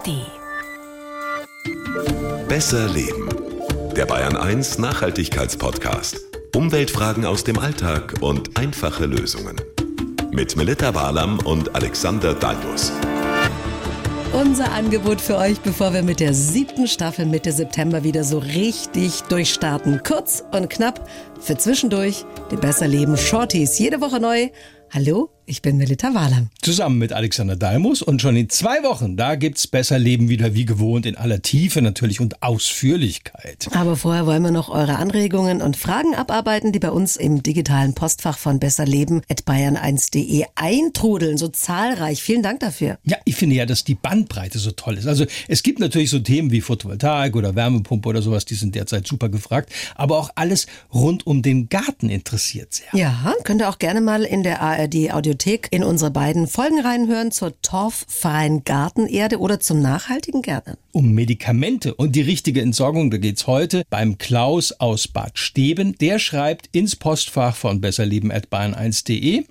ARD. Besser Leben. Der Bayern 1 Nachhaltigkeitspodcast. Umweltfragen aus dem Alltag und einfache Lösungen. Mit Melita Walam und Alexander Dalmus. Unser Angebot für euch, bevor wir mit der siebten Staffel Mitte September wieder so richtig durchstarten. Kurz und knapp für zwischendurch die Besser Leben Shorties. Jede Woche neu. Hallo, ich bin Melita Wahler. Zusammen mit Alexander Dalmus und schon in zwei Wochen, da gibt's Besser Leben wieder wie gewohnt in aller Tiefe natürlich und Ausführlichkeit. Aber vorher wollen wir noch eure Anregungen und Fragen abarbeiten, die bei uns im digitalen Postfach von besserleben.bayern1.de eintrudeln. So zahlreich. Vielen Dank dafür. Ja, ich finde ja, dass die Bandbreite so toll ist. Also es gibt natürlich so Themen wie Photovoltaik oder Wärmepumpe oder sowas, die sind derzeit super gefragt. Aber auch alles rund um den Garten interessiert sehr. Ja, könnt ihr auch gerne mal in der ARD Audio Bibliothek in unsere beiden Folgen reinhören zur torffreien Gartenerde oder zum nachhaltigen Gärtnern. Um Medikamente und die richtige Entsorgung, da geht's heute beim Klaus aus Bad Steben. Der schreibt ins Postfach von besserleben.bayern1.de.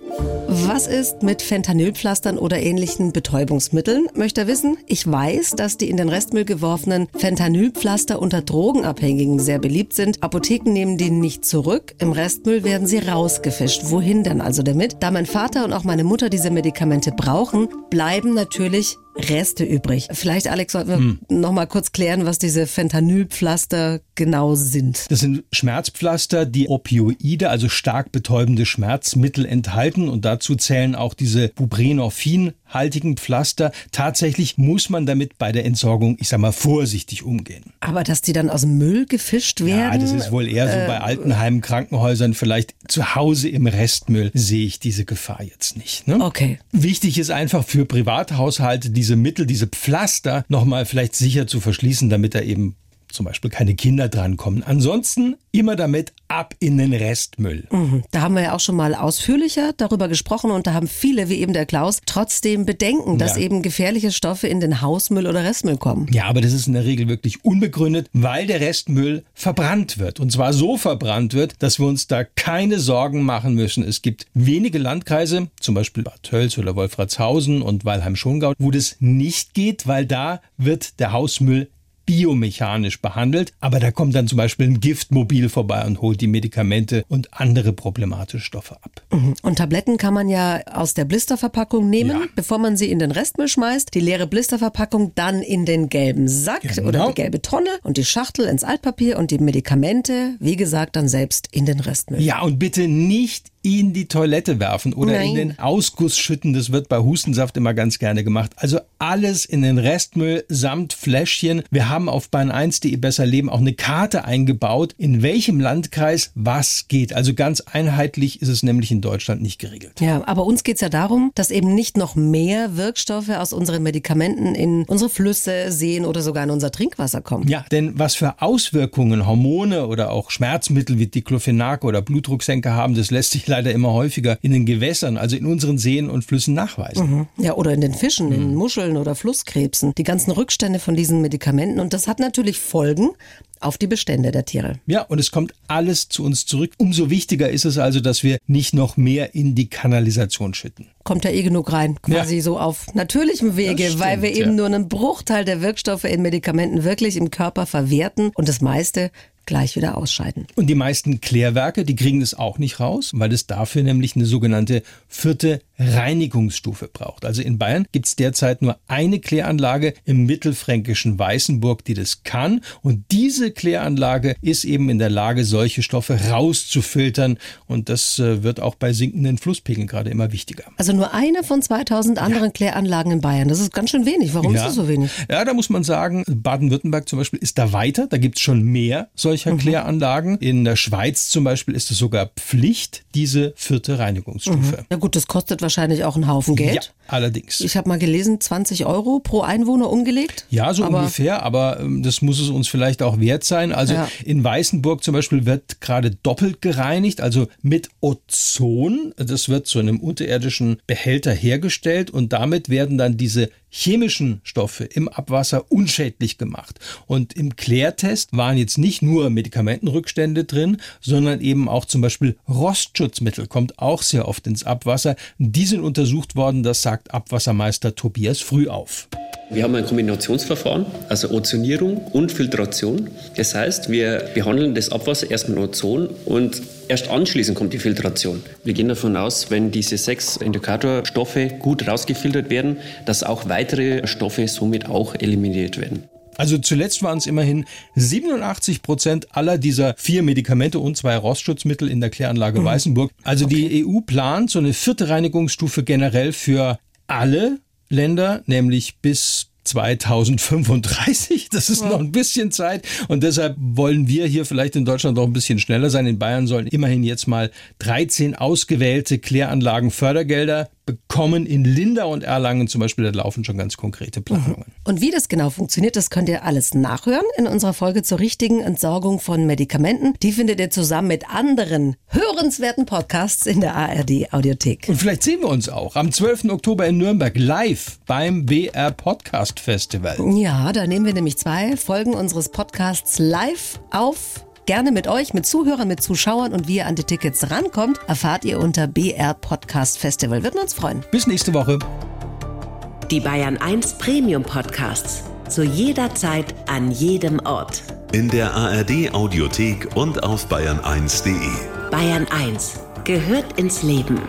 Was ist mit Fentanylpflastern oder ähnlichen Betäubungsmitteln? Möchte er wissen? Ich weiß, dass die in den Restmüll geworfenen Fentanylpflaster unter Drogenabhängigen sehr beliebt sind. Apotheken nehmen die nicht zurück. Im Restmüll werden sie rausgefischt. Wohin denn also damit? Da mein Vater und auch meine Mutter diese Medikamente brauchen, bleiben natürlich Reste übrig. Vielleicht, Alex, sollten wir hm. noch mal kurz klären, was diese Fentanylpflaster genau sind. Das sind Schmerzpflaster, die Opioide, also stark betäubende Schmerzmittel enthalten und dazu zählen auch diese Buprenorphin haltigen Pflaster. Tatsächlich muss man damit bei der Entsorgung, ich sag mal, vorsichtig umgehen. Aber dass die dann aus dem Müll gefischt werden? Ja, das ist wohl eher so äh, bei Altenheimen, Krankenhäusern, vielleicht zu Hause im Restmüll sehe ich diese Gefahr jetzt nicht. Ne? Okay. Wichtig ist einfach für Privathaushalte diese Mittel, diese Pflaster nochmal vielleicht sicher zu verschließen, damit da eben zum Beispiel keine Kinder drankommen. Ansonsten immer damit ab in den Restmüll. Mhm. Da haben wir ja auch schon mal ausführlicher darüber gesprochen und da haben viele, wie eben der Klaus, trotzdem Bedenken, dass ja. eben gefährliche Stoffe in den Hausmüll oder Restmüll kommen. Ja, aber das ist in der Regel wirklich unbegründet, weil der Restmüll verbrannt wird. Und zwar so verbrannt wird, dass wir uns da keine Sorgen machen müssen. Es gibt wenige Landkreise, zum Beispiel Bad Tölz oder Wolfratshausen und Weilheim-Schongau, wo das nicht geht, weil da wird der Hausmüll biomechanisch behandelt, aber da kommt dann zum Beispiel ein Giftmobil vorbei und holt die Medikamente und andere problematische Stoffe ab. Mhm. Und Tabletten kann man ja aus der Blisterverpackung nehmen, ja. bevor man sie in den Restmüll schmeißt. Die leere Blisterverpackung dann in den gelben Sack genau. oder die gelbe Tonne und die Schachtel ins Altpapier und die Medikamente, wie gesagt, dann selbst in den Restmüll. Ja, und bitte nicht in die Toilette werfen oder Nein. in den Ausguss schütten. Das wird bei Hustensaft immer ganz gerne gemacht. Also alles in den Restmüll samt Fläschchen. Wir haben auf bahn1.de besser leben auch eine Karte eingebaut, in welchem Landkreis was geht. Also ganz einheitlich ist es nämlich in Deutschland nicht geregelt. Ja, aber uns geht es ja darum, dass eben nicht noch mehr Wirkstoffe aus unseren Medikamenten in unsere Flüsse, Seen oder sogar in unser Trinkwasser kommen. Ja, denn was für Auswirkungen Hormone oder auch Schmerzmittel wie Diclofenac oder Blutdrucksenker haben, das lässt sich leider immer häufiger in den Gewässern, also in unseren Seen und Flüssen nachweisen. Mhm. Ja, oder in den Fischen, mhm. in Muscheln oder Flusskrebsen. Die ganzen Rückstände von diesen Medikamenten. Und das hat natürlich Folgen auf die Bestände der Tiere. Ja, und es kommt alles zu uns zurück. Umso wichtiger ist es also, dass wir nicht noch mehr in die Kanalisation schütten. Kommt ja eh genug rein, quasi ja. so auf natürlichem Wege, stimmt, weil wir eben ja. nur einen Bruchteil der Wirkstoffe in Medikamenten wirklich im Körper verwerten und das meiste gleich wieder ausscheiden. Und die meisten Klärwerke, die kriegen das auch nicht raus, weil es dafür nämlich eine sogenannte vierte Reinigungsstufe braucht. Also in Bayern gibt es derzeit nur eine Kläranlage im mittelfränkischen Weißenburg, die das kann. Und diese Kläranlage ist eben in der Lage, solche Stoffe rauszufiltern. Und das äh, wird auch bei sinkenden Flusspegeln gerade immer wichtiger. Also nur eine von 2000 anderen ja. Kläranlagen in Bayern. Das ist ganz schön wenig. Warum ja. ist das so wenig? Ja, da muss man sagen, Baden-Württemberg zum Beispiel ist da weiter. Da gibt es schon mehr solcher mhm. Kläranlagen. In der Schweiz zum Beispiel ist es sogar Pflicht, diese vierte Reinigungsstufe. Mhm. Na gut, das kostet wahrscheinlich auch einen Haufen Geld. Ja, allerdings. Ich habe mal gelesen, 20 Euro pro Einwohner umgelegt. Ja, so aber ungefähr, aber ähm, das muss es uns vielleicht auch wert sein. Also ja. in Weißenburg zum Beispiel wird gerade doppelt gereinigt, also mit Ozon. Das wird zu einem unterirdischen Behälter hergestellt und damit werden dann diese chemischen Stoffe im Abwasser unschädlich gemacht. Und im Klärtest waren jetzt nicht nur Medikamentenrückstände drin, sondern eben auch zum Beispiel Rostschutzmittel, kommt auch sehr oft ins Abwasser. Die sind untersucht worden, das sagt Abwassermeister Tobias Frühauf. Wir haben ein Kombinationsverfahren, also Ozonierung und Filtration. Das heißt, wir behandeln das Abwasser erst mit Ozon und erst anschließend kommt die Filtration. Wir gehen davon aus, wenn diese sechs Indikatorstoffe gut rausgefiltert werden, dass auch weitere Stoffe somit auch eliminiert werden. Also zuletzt waren es immerhin 87 Prozent aller dieser vier Medikamente und zwei Rostschutzmittel in der Kläranlage mhm. Weißenburg. Also okay. die EU plant so eine vierte Reinigungsstufe generell für alle Länder, nämlich bis 2035. Das ist noch ein bisschen Zeit und deshalb wollen wir hier vielleicht in Deutschland noch ein bisschen schneller sein. In Bayern sollen immerhin jetzt mal 13 ausgewählte Kläranlagen Fördergelder bekommen. In Linda und Erlangen zum Beispiel, da laufen schon ganz konkrete Planungen. Mhm. Und wie das genau funktioniert, das könnt ihr alles nachhören in unserer Folge zur richtigen Entsorgung von Medikamenten. Die findet ihr zusammen mit anderen hörenswerten Podcasts in der ARD Audiothek. Und vielleicht sehen wir uns auch am 12. Oktober in Nürnberg live beim BR Podcast Festival. Ja, da nehmen wir nämlich zwei Folgen unseres Podcasts live auf gerne mit euch, mit Zuhörern, mit Zuschauern und wie ihr an die Tickets rankommt, erfahrt ihr unter BR Podcast Festival. Würden uns freuen. Bis nächste Woche. Die Bayern 1 Premium Podcasts. Zu jeder Zeit, an jedem Ort. In der ARD Audiothek und auf bayern1.de. Bayern 1 gehört ins Leben.